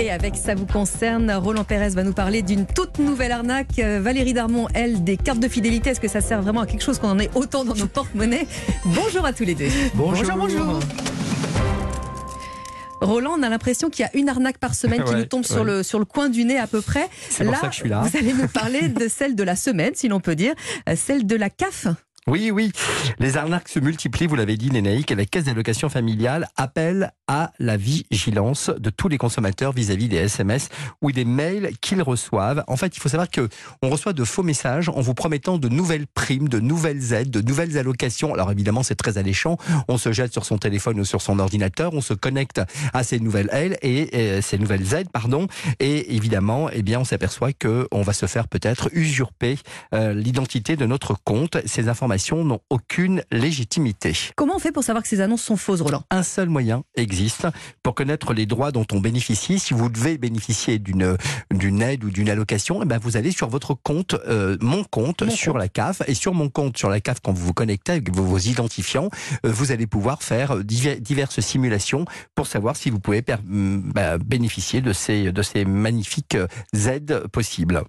Et avec ça vous concerne, Roland Pérez va nous parler d'une toute nouvelle arnaque. Euh, Valérie Darmon, elle, des cartes de fidélité. Est-ce que ça sert vraiment à quelque chose qu'on en ait autant dans nos porte-monnaies? Bonjour à tous les deux. Bonjour, bonjour. Roland, on a l'impression qu'il y a une arnaque par semaine qui Ouais, nous tombe sur, le, sur le coin du nez à peu près. C'est pour ça que je suis là. Vous allez nous parler de celle de la semaine, si l'on peut dire, euh, celle de la CAF. Oui, oui. Les arnaques se multiplient, vous l'avez dit, Lénaïque, et la Caisse d'allocation familiale appelle à la vigilance de tous les consommateurs vis-à-vis des SMS ou des mails qu'ils reçoivent. En fait, il faut savoir que on reçoit de faux messages en vous promettant de nouvelles primes, de nouvelles aides, de nouvelles allocations. Alors évidemment, c'est très alléchant. On se jette sur son téléphone ou sur son ordinateur, on se connecte à ces nouvelles aides et ces nouvelles aides, pardon. Et évidemment, eh bien, on s'aperçoit que on va se faire peut-être usurper euh, l'identité de notre compte. Ces informations n'ont aucune légitimité. Comment on fait pour savoir que ces annonces sont fausses, Roland? Un seul moyen existe pour connaître les droits dont on bénéficie. Si vous devez bénéficier d'une d'une aide ou d'une allocation, eh ben vous allez sur votre compte, euh, mon compte Mon sur compte. la CAF et sur mon compte sur la CAF quand vous vous connectez avec vos, vos identifiants, euh, vous allez pouvoir faire diver- diverses simulations pour savoir si vous pouvez mm, bah, bénéficier de ces de ces magnifiques euh, aides possibles.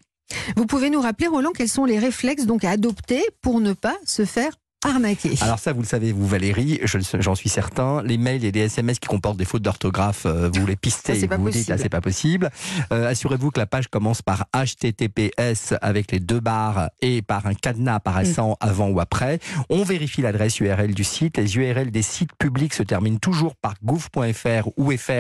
Vous pouvez nous rappeler, Roland, quels sont les réflexes donc à adopter pour ne pas se faire arnaquer Alors ça, vous le savez, vous Valérie, j'en suis certain. Les mails et les SMS qui comportent des fautes d'orthographe, euh, vous les pistez, Ça, vous vous dites, possible. là, c'est pas possible. Euh, Assurez-vous que la page commence par HTTPS avec les deux barres et par un cadenas apparaissant avant ou après. On vérifie l'adresse URL du site. Les URL des sites publics se terminent toujours par gouv.fr ou fr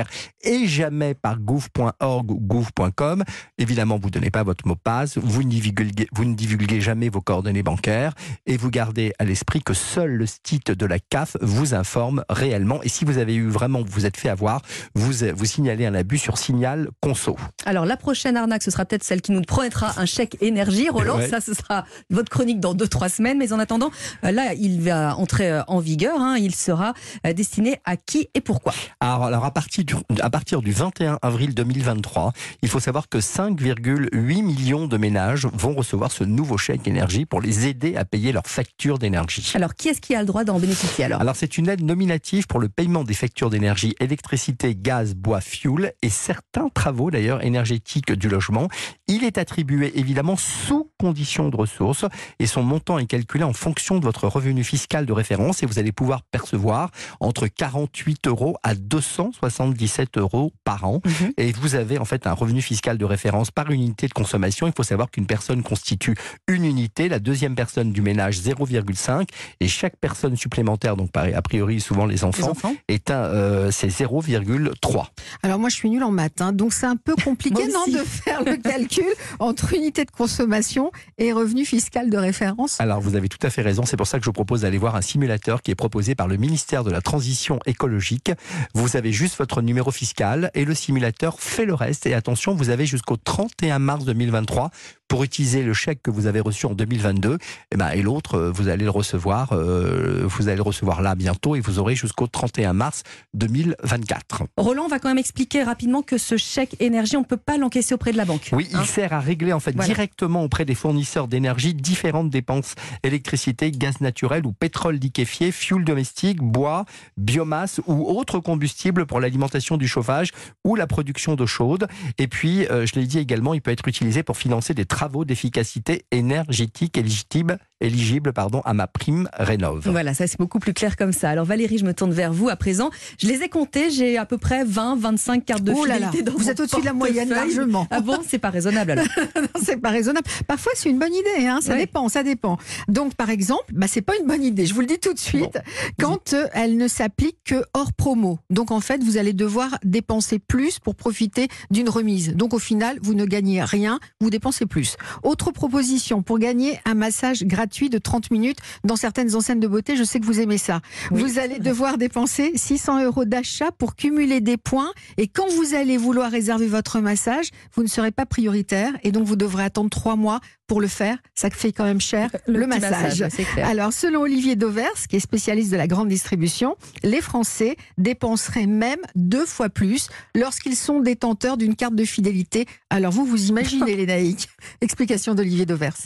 et jamais par gouv.org ou gouv.com. Évidemment, vous ne donnez pas votre mot de passe, vous ne divulguez, vous ne divulguez jamais vos coordonnées bancaires et vous gardez à l'esprit que seul le site de la CAF vous informe réellement. Et si vous avez eu vraiment, vous vous êtes fait avoir, vous, vous signalez un abus sur signal conso. Alors la prochaine arnaque, ce sera peut-être celle qui nous promettra un chèque énergie. Roland, Ouais. ça ce sera votre chronique dans 2-3 semaines. Mais en attendant, euh, là, il va entrer euh, en vigueur. hein. Il sera euh, destiné à qui et pourquoi Alors, alors à, partir du, à partir du 21 avril 2023, il faut savoir que 5,8 millions de ménages vont recevoir ce nouveau chèque énergie pour les aider à payer leurs factures d'énergie. Alors qui est-ce qui a le droit d'en bénéficier alors Alors c'est une aide nominative pour le paiement des factures d'énergie, électricité, gaz, bois, fuel et certains travaux d'ailleurs énergétiques du logement. Il est attribué évidemment sous condition de ressources et son montant est calculé en fonction de votre revenu fiscal de référence et vous allez pouvoir percevoir entre 48 euros à 277 euros par an. Mhm. Et vous avez en fait un revenu fiscal de référence par unité de consommation. Il faut savoir qu'une personne constitue une unité, la deuxième personne du ménage 0,5 et chaque personne supplémentaire, donc a priori souvent les Les enfants, est un, euh, c'est 0,3. Alors moi, je suis nulle en maths, hein, donc c'est un peu compliqué non, de faire le calcul entre unité de consommation et revenu fiscal de référence. Alors vous avez tout à fait raison, c'est pour ça que je vous propose d'aller voir un simulateur qui est proposé par le ministère de la Transition écologique. Vous avez juste votre numéro fiscal et le simulateur fait le reste. Et attention, vous avez jusqu'au 31 mars 2023 pour utiliser le chèque que vous avez reçu en 2022. Et, ben, et l'autre, euh, vous allez le recevoir, euh, vous allez le recevoir là bientôt et vous aurez jusqu'au 31 mars 2024. Roland va quand même expliquer rapidement que ce chèque énergie, on ne peut pas l'encaisser auprès de la banque. Oui, Hein il sert à régler en fait Voilà. directement auprès des fournisseurs d'énergie différentes dépenses électricité, gaz naturel ou pétrole liquéfié, fuel domestique, bois, biomasse ou autres combustibles pour l'alimentation du chauffage ou la production d'eau chaude. Et puis, euh, je l'ai dit également, il peut être utilisé pour financer des travaux d'efficacité énergétique éligibles, éligibles pardon, à ma prime rénove. Voilà, ça c'est beaucoup plus clair comme ça. Alors Valérie, je me tourne vers vous à présent. Je les ai comptés, j'ai à peu près 20, 25 cartes de oh là là, fidélité dans vous mon êtes au-dessus de la moyenne largement. Ah bon, c'est pas raisonnable alors. c'est pas raisonnable. Parfois, c'est une bonne idée. Hein, ça Ouais. dépend, ça dépend. Donc, par exemple, bah, c'est pas une bonne idée. Je vous le dis tout de suite. Quand euh, elle ne s'applique que hors promo. Donc, en fait, vous allez devoir dépenser plus pour profiter d'une remise. Donc, au final, vous ne gagnez rien, vous dépensez plus. Autre proposition pour gagner un massage gratuit de 30 minutes dans certaines enseignes de beauté. Je sais que vous aimez ça. Oui, vous allez devoir dépenser 600 euros d'achat pour cumuler des points. Et quand vous allez vouloir réserver votre massage, vous ne serez pas prioritaire et donc vous devrez attendre trois mois pour le faire. Ça fait quand même cher le, massage. clair. Alors, selon Olivier Dauvers, qui est spécialiste de la grande distribution, les Français dépenseraient même deux fois plus lorsqu'ils sont détenteurs d'une carte de fidélité. Alors, vous, vous imaginez, les naïcs. Explication d'Olivier Dauvers.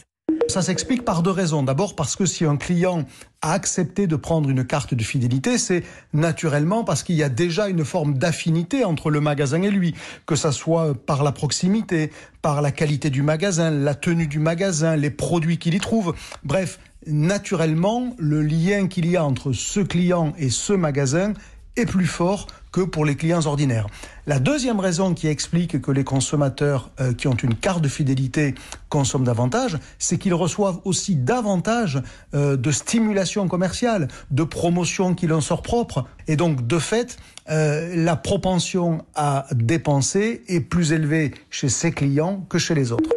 Ça s'explique par deux raisons. D'abord parce que si un client a accepté de prendre une carte de fidélité, c'est naturellement parce qu'il y a déjà une forme d'affinité entre le magasin et lui, que ça soit par la proximité, par la qualité du magasin, la tenue du magasin, les produits qu'il y trouve. Bref, naturellement, le lien qu'il y a entre ce client et ce magasin est plus fort que pour les clients ordinaires. La deuxième raison qui explique que les consommateurs euh, qui ont une carte de fidélité consomment davantage, c'est qu'ils reçoivent aussi davantage euh, de stimulation commerciale, de promotion qui leur sort propre. Et donc, de fait, euh, la propension à dépenser est plus élevée chez ces clients que chez les autres.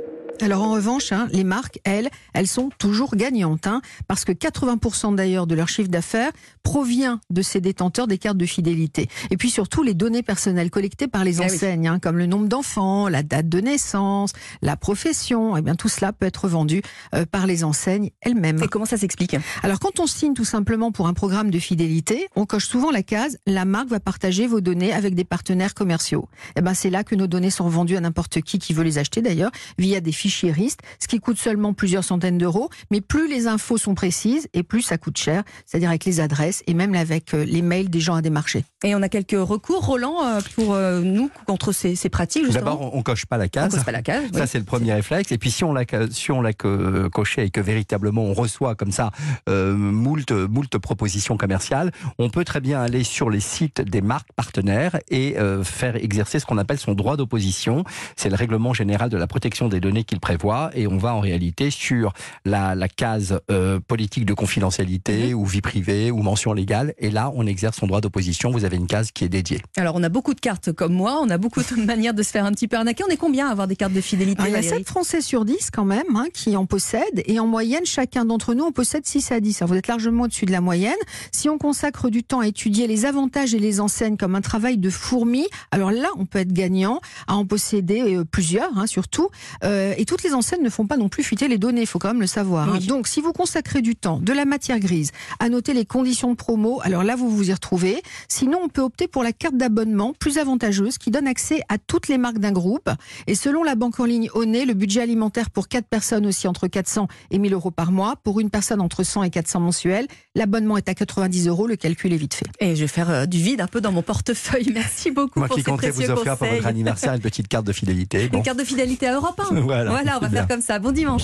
Alors en revanche, hein, les marques, elles, elles sont toujours gagnantes, hein, parce que 80% d'ailleurs de leur chiffre d'affaires provient de ces détenteurs des cartes de fidélité. Et puis surtout les données personnelles collectées par les Eh enseignes, hein, comme le nombre d'enfants, la date de naissance, la profession, et bien tout cela peut être vendu euh, par les enseignes elles-mêmes. Et comment ça s'explique? Alors quand on signe tout simplement pour un programme de fidélité, on coche souvent la case la marque va partager vos données avec des partenaires commerciaux. Et ben c'est là que nos données sont vendues à n'importe qui qui veut les acheter d'ailleurs via des fichiers RIST, ce qui coûte seulement plusieurs centaines d'euros, mais plus les infos sont précises et plus ça coûte cher, c'est-à-dire avec les adresses et même avec euh, les mails des gens à démarcher. Et on a quelques recours, Roland, euh, pour euh, nous contre ces, ces pratiques. D'abord, on, on coche pas la on case. pas la case. oui. Ça, c'est le premier réflexe. Et puis, si on l'a, si on l'a que- coché et que véritablement on reçoit comme ça euh, moult, moult propositions commerciales, on peut très bien aller sur les sites des marques partenaires et euh, faire exercer ce qu'on appelle son droit d'opposition. C'est le règlement général de la protection des données qu'il prévoit. Et on va en réalité sur la, la case euh, politique de confidentialité ou vie privée ou mention légale. Et là, on exerce son droit d'opposition. Vous avez une case qui est dédiée. Alors on a beaucoup de cartes comme moi, on a beaucoup de manières de se faire un petit peu arnaquer. On est combien à avoir des cartes de fidélité Alors, il y a Valérie 7 Français sur 10 quand même hein, qui en possèdent et en moyenne chacun d'entre nous en possède 6 à 10. Alors, vous êtes largement au-dessus de la moyenne. Si on consacre du temps à étudier les avantages et les enseignes comme un travail de fourmi, alors là on peut être gagnant à en posséder euh, plusieurs hein, surtout. Euh, et toutes les enseignes ne font pas non plus fuiter les données, il faut quand même le savoir. hein. Donc si vous consacrez du temps, de la matière grise, à noter les conditions de promo, alors là vous vous y retrouvez. Sinon on peut opter pour la carte d'abonnement plus avantageuse qui donne accès à toutes les marques d'un groupe. Et selon la banque en ligne Onet, le budget alimentaire pour 4 personnes aussi entre 400 et 1000 euros par mois. Pour une personne entre 100 et 400 mensuels, l'abonnement est à 90 euros. Le calcul est vite fait. Et je vais faire euh, du vide un peu dans mon portefeuille. Merci beaucoup Moi pour qui ces comptais vous offrir pour votre anniversaire une petite carte de fidélité. Bon. Une carte de fidélité à Europe 1. Voilà, voilà on va faire comme ça. Bon dimanche.